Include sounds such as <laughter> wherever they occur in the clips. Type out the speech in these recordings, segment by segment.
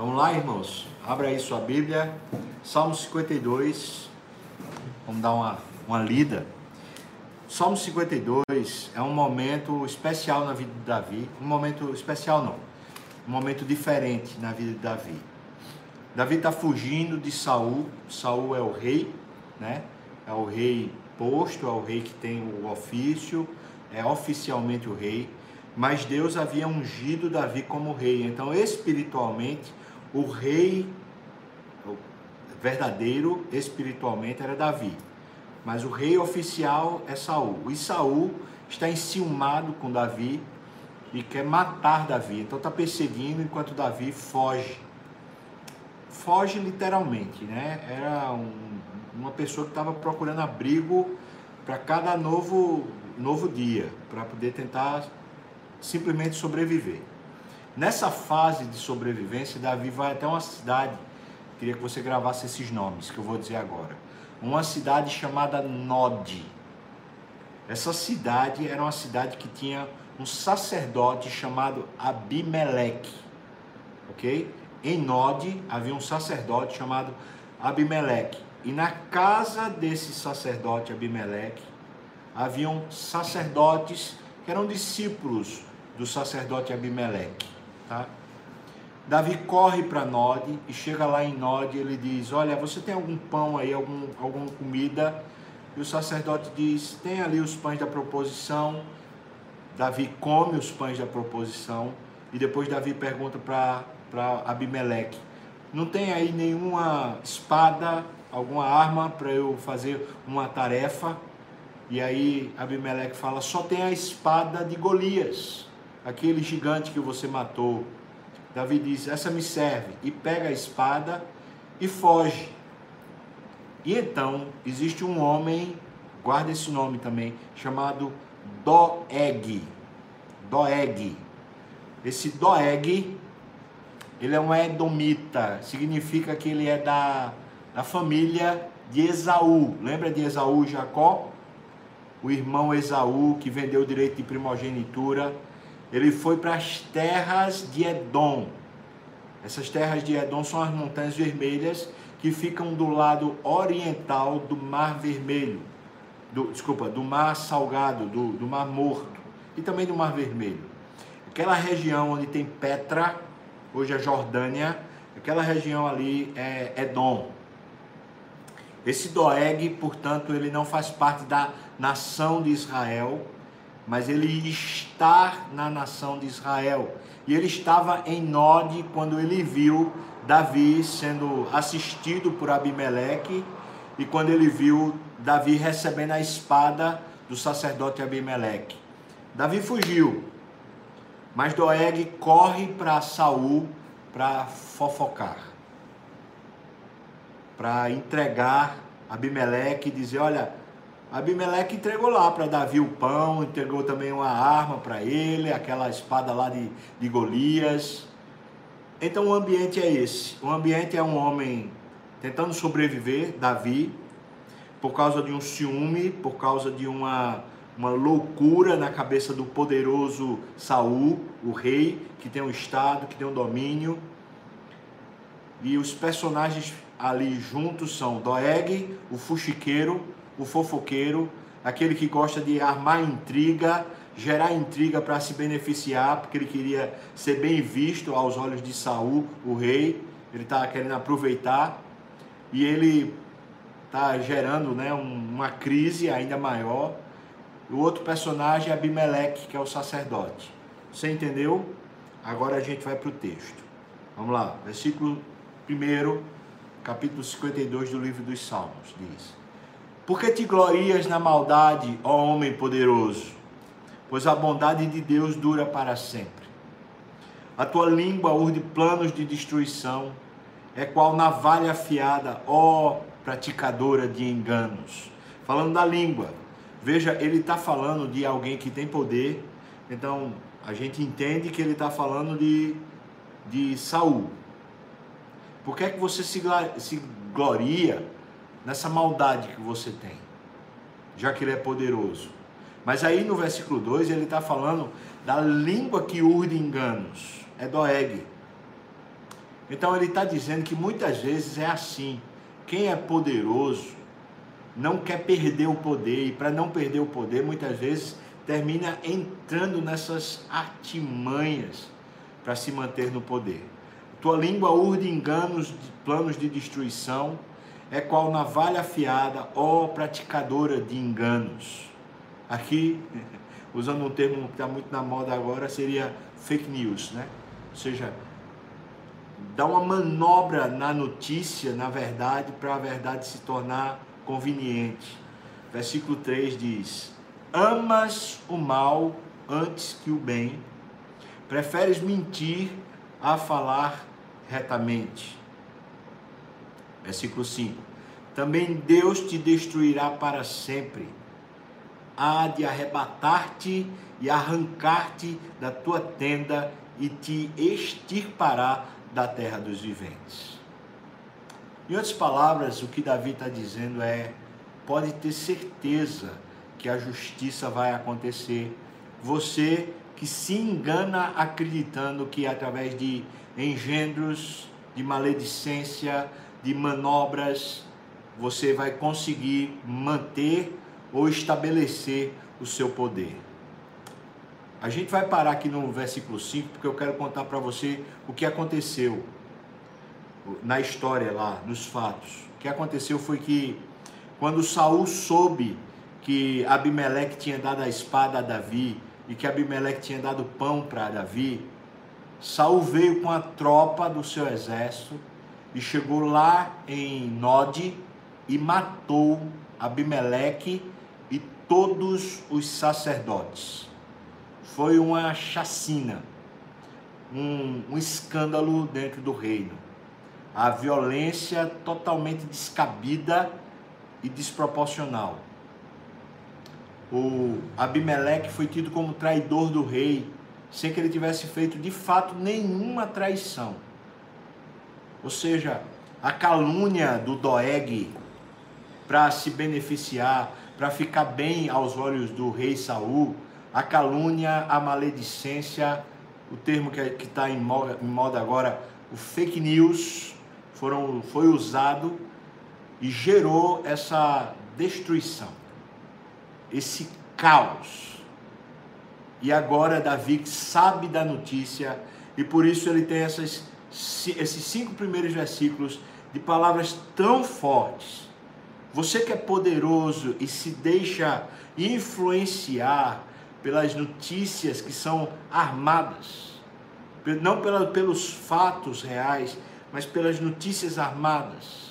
Vamos lá, irmãos? Abra aí sua Bíblia, Salmo 52. Vamos dar uma, uma lida. Salmo 52 é um momento especial na vida de Davi. Um momento especial, não. Um momento diferente na vida de Davi. Davi está fugindo de Saul. Saul é o rei, né? É o rei posto, é o rei que tem o ofício, é oficialmente o rei. Mas Deus havia ungido Davi como rei. Então, espiritualmente, o rei verdadeiro espiritualmente era Davi, mas o rei oficial é Saul. E Saul está enciumado com Davi e quer matar Davi. Então está perseguindo enquanto Davi foge. Foge literalmente, né? Era um, uma pessoa que estava procurando abrigo para cada novo novo dia, para poder tentar simplesmente sobreviver. Nessa fase de sobrevivência, Davi vai até uma cidade. Queria que você gravasse esses nomes que eu vou dizer agora. Uma cidade chamada Nod. Essa cidade era uma cidade que tinha um sacerdote chamado Abimeleque. Ok? Em Nod havia um sacerdote chamado Abimeleque. E na casa desse sacerdote Abimeleque haviam sacerdotes que eram discípulos do sacerdote Abimeleque. Tá? Davi corre para Nod e chega lá em Nod e ele diz: Olha, você tem algum pão aí, algum, alguma comida? E o sacerdote diz: Tem ali os pães da proposição. Davi come os pães da proposição. E depois Davi pergunta para Abimeleque: Não tem aí nenhuma espada, alguma arma para eu fazer uma tarefa? E aí Abimeleque fala: Só tem a espada de Golias aquele gigante que você matou. Davi diz: Essa me serve. E pega a espada e foge. E então existe um homem, guarda esse nome também, chamado Doeg. Doeg. Esse Doeg, ele é um edomita, significa que ele é da, da família de Esaú. Lembra de Esaú e Jacó? O irmão Esaú que vendeu o direito de primogenitura ele foi para as terras de Edom. Essas terras de Edom são as montanhas vermelhas que ficam do lado oriental do Mar Vermelho, do, desculpa, do Mar Salgado, do, do Mar Morto e também do Mar Vermelho. Aquela região onde tem Petra, hoje é Jordânia, aquela região ali é Edom. Esse Doeg, portanto, ele não faz parte da nação de Israel, mas ele está na nação de Israel. E ele estava em Nod quando ele viu Davi sendo assistido por Abimeleque e quando ele viu Davi recebendo a espada do sacerdote Abimeleque. Davi fugiu, mas Doeg corre para Saul para fofocar, para entregar Abimeleque e dizer: Olha, Abimeleque entregou lá para Davi o pão, entregou também uma arma para ele, aquela espada lá de, de Golias. Então o ambiente é esse. O ambiente é um homem tentando sobreviver, Davi, por causa de um ciúme, por causa de uma, uma loucura na cabeça do poderoso Saul, o rei, que tem um estado, que tem um domínio. E os personagens ali juntos são Doeg, o fuxiqueiro, o fofoqueiro, aquele que gosta de armar intriga, gerar intriga para se beneficiar, porque ele queria ser bem visto aos olhos de Saul, o rei. Ele está querendo aproveitar e ele está gerando né, uma crise ainda maior. O outro personagem é Abimeleque, que é o sacerdote. Você entendeu? Agora a gente vai para o texto. Vamos lá, versículo 1, capítulo 52 do livro dos Salmos, diz. Por que te glorias na maldade, ó homem poderoso? Pois a bondade de Deus dura para sempre. A tua língua urde planos de destruição, é qual navalha afiada, ó praticadora de enganos. Falando da língua, veja, ele está falando de alguém que tem poder, então a gente entende que ele está falando de, de Saul. Por que é que você se, se gloria nessa maldade que você tem, já que ele é poderoso. Mas aí no versículo 2 ele está falando da língua que urde enganos, é Doeg. Então ele está dizendo que muitas vezes é assim. Quem é poderoso não quer perder o poder, e para não perder o poder, muitas vezes termina entrando nessas artimanhas para se manter no poder. Tua língua urde enganos, planos de destruição, é qual navalha afiada, ó praticadora de enganos. Aqui, <laughs> usando um termo que está muito na moda agora, seria fake news, né? Ou seja, dá uma manobra na notícia, na verdade, para a verdade se tornar conveniente. Versículo 3 diz: Amas o mal antes que o bem, preferes mentir a falar retamente. Versículo 5: Também Deus te destruirá para sempre, há de arrebatar-te e arrancar-te da tua tenda e te extirpará da terra dos viventes. Em outras palavras, o que Davi está dizendo é: pode ter certeza que a justiça vai acontecer. Você que se engana acreditando que através de engendros, de maledicência, de manobras, você vai conseguir manter ou estabelecer o seu poder. A gente vai parar aqui no versículo 5 porque eu quero contar para você o que aconteceu na história lá, nos fatos. O que aconteceu foi que quando Saul soube que Abimeleque tinha dado a espada a Davi e que Abimeleque tinha dado pão para Davi, Saul veio com a tropa do seu exército e chegou lá em Nod e matou Abimeleque e todos os sacerdotes. Foi uma chacina, um, um escândalo dentro do reino. A violência totalmente descabida e desproporcional. O Abimeleque foi tido como traidor do rei, sem que ele tivesse feito de fato nenhuma traição. Ou seja, a calúnia do Doeg para se beneficiar, para ficar bem aos olhos do rei Saul, a calúnia, a maledicência, o termo que está em moda, em moda agora, o fake news, foram, foi usado e gerou essa destruição, esse caos. E agora Davi sabe da notícia e por isso ele tem essas esses cinco primeiros versículos de palavras tão fortes. Você que é poderoso e se deixa influenciar pelas notícias que são armadas, não pela, pelos fatos reais, mas pelas notícias armadas.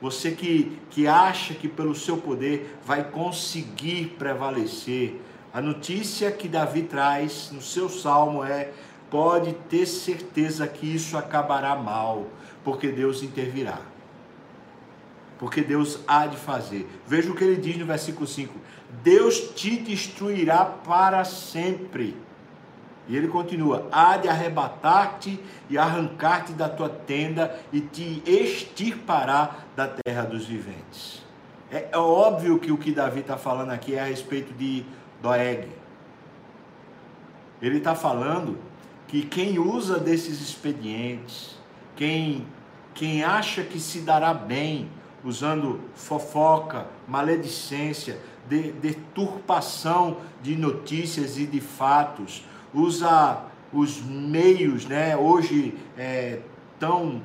Você que, que acha que pelo seu poder vai conseguir prevalecer. A notícia que Davi traz no seu salmo é: pode ter certeza que isso acabará mal, porque Deus intervirá. Porque Deus há de fazer. Veja o que ele diz no versículo 5: Deus te destruirá para sempre. E ele continua: há de arrebatar-te e arrancar-te da tua tenda e te extirpará da terra dos viventes. É, é óbvio que o que Davi está falando aqui é a respeito de Doeg. Ele está falando que quem usa desses expedientes, quem, quem acha que se dará bem usando fofoca, maledicência, de, deturpação de notícias e de fatos, usa os meios, né, hoje é, tão,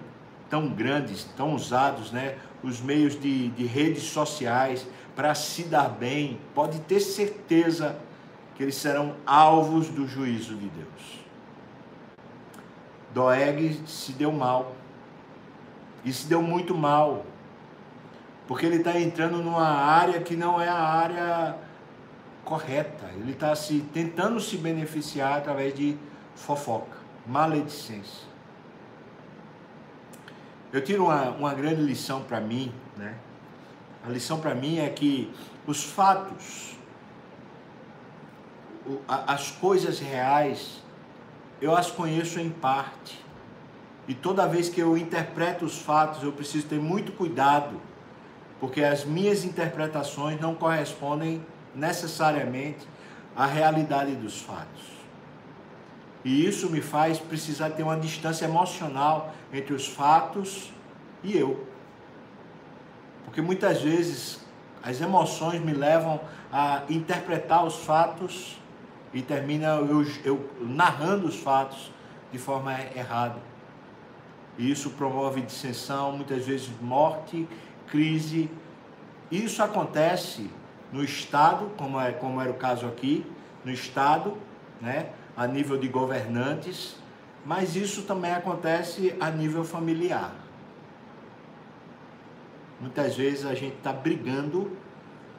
tão grandes, tão usados, né, os meios de, de redes sociais para se dar bem, pode ter certeza que eles serão alvos do juízo de Deus. Doeg se deu mal. E se deu muito mal. Porque ele está entrando numa área que não é a área correta. Ele está se tentando se beneficiar através de fofoca, maledicência. Eu tiro uma, uma grande lição para mim, né? A lição para mim é que os fatos, as coisas reais, eu as conheço em parte. E toda vez que eu interpreto os fatos, eu preciso ter muito cuidado, porque as minhas interpretações não correspondem necessariamente à realidade dos fatos. E isso me faz precisar ter uma distância emocional entre os fatos e eu. Porque muitas vezes as emoções me levam a interpretar os fatos e termina eu, eu narrando os fatos de forma errada. E isso promove dissensão, muitas vezes morte, crise. Isso acontece no Estado, como, é, como era o caso aqui, no Estado, né, a nível de governantes, mas isso também acontece a nível familiar. Muitas vezes a gente está brigando,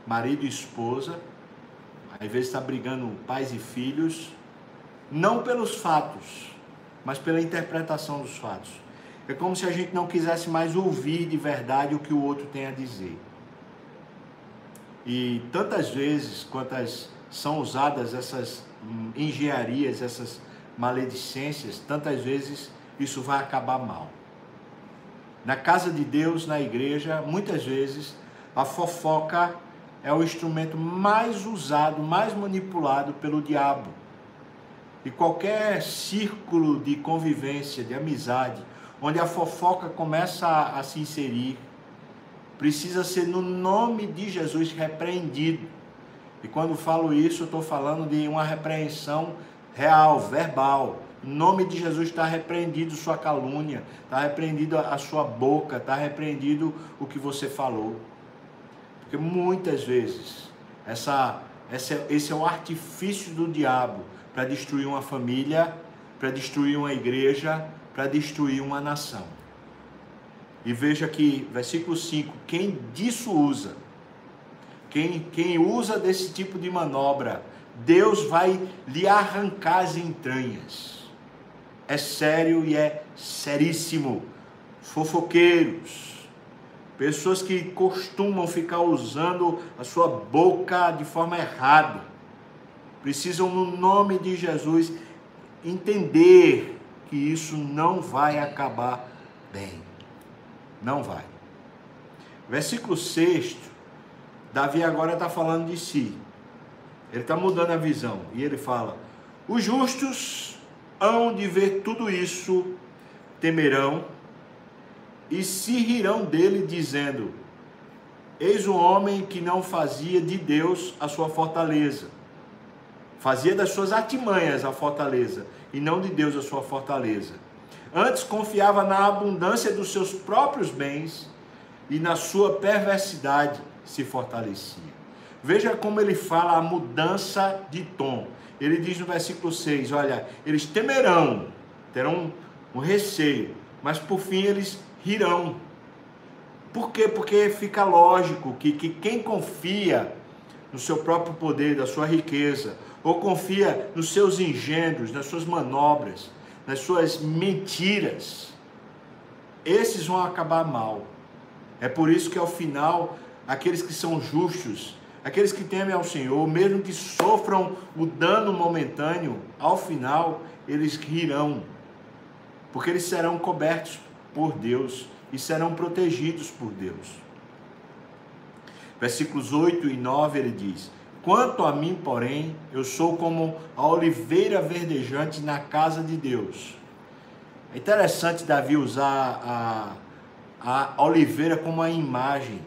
marido e esposa, às vezes está brigando pais e filhos, não pelos fatos, mas pela interpretação dos fatos. É como se a gente não quisesse mais ouvir de verdade o que o outro tem a dizer. E tantas vezes quantas são usadas essas hum, engenharias, essas maledicências, tantas vezes isso vai acabar mal. Na casa de Deus, na igreja, muitas vezes a fofoca é o instrumento mais usado, mais manipulado pelo diabo. E qualquer círculo de convivência, de amizade, onde a fofoca começa a, a se inserir, precisa ser no nome de Jesus repreendido. E quando falo isso, estou falando de uma repreensão real, verbal. Em nome de Jesus está repreendido sua calúnia, está repreendido a sua boca, está repreendido o que você falou. Porque muitas vezes essa, essa, esse é o artifício do diabo para destruir uma família, para destruir uma igreja, para destruir uma nação. E veja que, versículo 5: quem disso usa, quem, quem usa desse tipo de manobra, Deus vai lhe arrancar as entranhas. É sério e é seríssimo. Fofoqueiros, pessoas que costumam ficar usando a sua boca de forma errada, precisam, no nome de Jesus, entender que isso não vai acabar bem. Não vai. Versículo 6, Davi agora está falando de si. Ele está mudando a visão. E ele fala: Os justos hão de ver tudo isso, temerão e se rirão dele, dizendo: Eis um homem que não fazia de Deus a sua fortaleza, fazia das suas artimanhas a fortaleza, e não de Deus a sua fortaleza. Antes confiava na abundância dos seus próprios bens e na sua perversidade se fortalecia. Veja como ele fala a mudança de tom. Ele diz no versículo 6: Olha, eles temerão, terão um receio, mas por fim eles rirão. Por quê? Porque fica lógico que, que quem confia no seu próprio poder, da sua riqueza, ou confia nos seus engendros, nas suas manobras, nas suas mentiras, esses vão acabar mal. É por isso que ao final, aqueles que são justos, aqueles que temem ao Senhor, mesmo que sofram o dano momentâneo, ao final eles rirão, porque eles serão cobertos por Deus e serão protegidos por Deus. Versículos 8 e 9 ele diz: Quanto a mim, porém, eu sou como a oliveira verdejante na casa de Deus. É interessante Davi usar a, a oliveira como a imagem.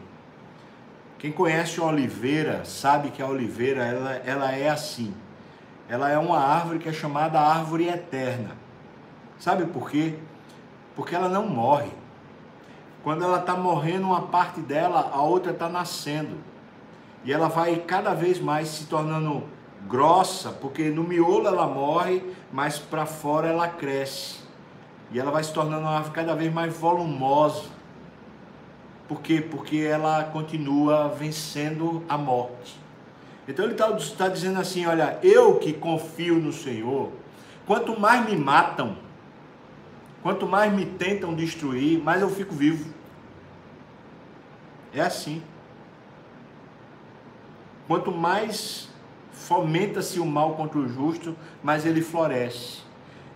Quem conhece a oliveira sabe que a oliveira ela, ela é assim. Ela é uma árvore que é chamada árvore eterna. Sabe por quê? Porque ela não morre. Quando ela está morrendo uma parte dela, a outra está nascendo. E ela vai cada vez mais se tornando grossa, porque no miolo ela morre, mas para fora ela cresce. E ela vai se tornando uma árvore cada vez mais volumosa. Por quê? Porque ela continua vencendo a morte. Então ele está tá dizendo assim: olha, eu que confio no Senhor, quanto mais me matam, quanto mais me tentam destruir, mais eu fico vivo. É assim. Quanto mais fomenta-se o mal contra o justo, mais ele floresce.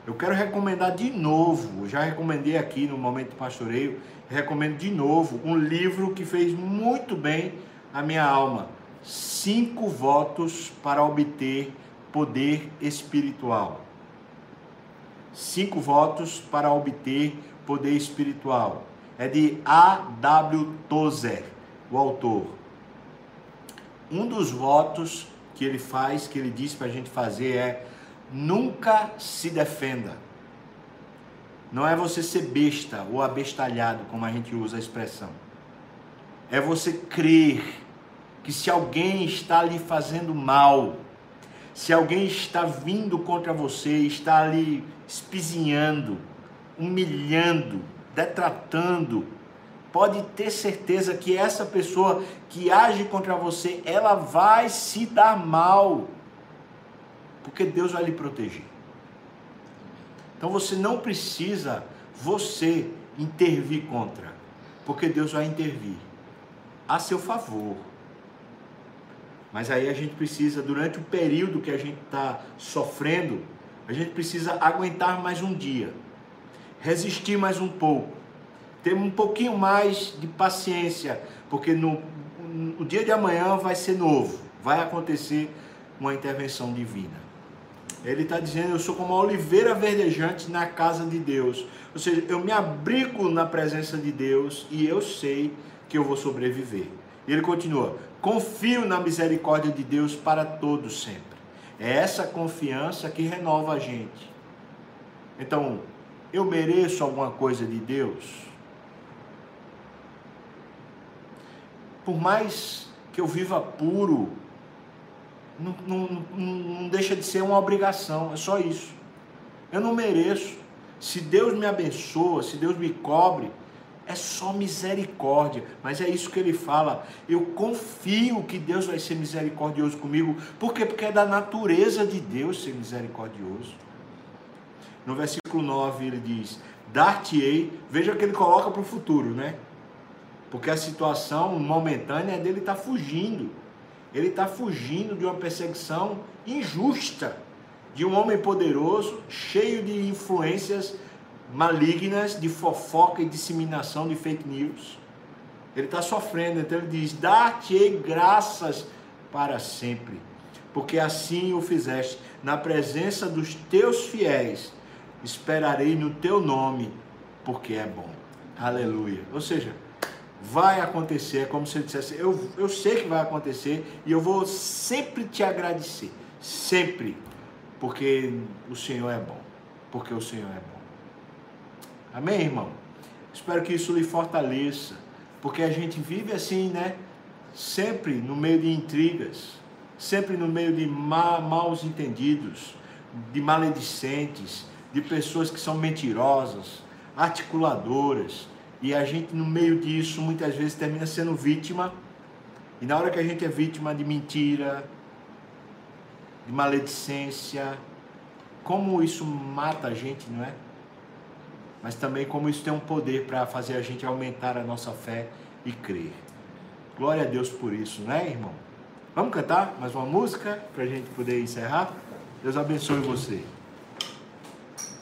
Eu quero recomendar de novo, já recomendei aqui no momento pastoreio, recomendo de novo um livro que fez muito bem a minha alma. Cinco votos para obter poder espiritual. Cinco votos para obter poder espiritual. É de A.W. Tozer, o autor. Um dos votos que ele faz, que ele diz para a gente fazer é nunca se defenda. Não é você ser besta ou abestalhado, como a gente usa a expressão. É você crer que se alguém está lhe fazendo mal, se alguém está vindo contra você, está ali espizinhando, humilhando, detratando, pode ter certeza que essa pessoa que age contra você, ela vai se dar mal, porque Deus vai lhe proteger. Então você não precisa você intervir contra, porque Deus vai intervir a seu favor. Mas aí a gente precisa, durante o período que a gente está sofrendo, a gente precisa aguentar mais um dia, resistir mais um pouco, ter um pouquinho mais de paciência, porque no, no dia de amanhã vai ser novo, vai acontecer uma intervenção divina. Ele está dizendo: Eu sou como a oliveira verdejante na casa de Deus. Ou seja, eu me abrigo na presença de Deus e eu sei que eu vou sobreviver. E ele continua: Confio na misericórdia de Deus para todos sempre. É essa confiança que renova a gente. Então, eu mereço alguma coisa de Deus? Por mais que eu viva puro, não, não, não, deixa de ser uma obrigação, é só isso. Eu não mereço. Se Deus me abençoa, se Deus me cobre, é só misericórdia. Mas é isso que ele fala. Eu confio que Deus vai ser misericordioso comigo. Por quê? Porque é da natureza de Deus ser misericordioso. No versículo 9 ele diz: Dar-te-ei. Veja que ele coloca para o futuro, né? Porque a situação momentânea é dele estar tá fugindo. Ele está fugindo de uma perseguição injusta de um homem poderoso, cheio de influências malignas, de fofoca e disseminação de fake news. Ele está sofrendo, então ele diz: Dar-te-ei graças para sempre, porque assim o fizeste, na presença dos teus fiéis, esperarei no teu nome, porque é bom. Aleluia. Ou seja, vai acontecer, é como se ele dissesse, eu, eu sei que vai acontecer e eu vou sempre te agradecer, sempre, porque o Senhor é bom, porque o Senhor é bom. Amém, irmão? Espero que isso lhe fortaleça, porque a gente vive assim, né? Sempre no meio de intrigas, sempre no meio de ma maus entendidos, de maledicentes, de pessoas que são mentirosas, articuladoras, e a gente, no meio disso, muitas vezes termina sendo vítima. E na hora que a gente é vítima de mentira, de maledicência, como isso mata a gente, não é? Mas também como isso tem um poder para fazer a gente aumentar a nossa fé e crer. Glória a Deus por isso, né, irmão? Vamos cantar mais uma música para a gente poder encerrar? Deus abençoe você.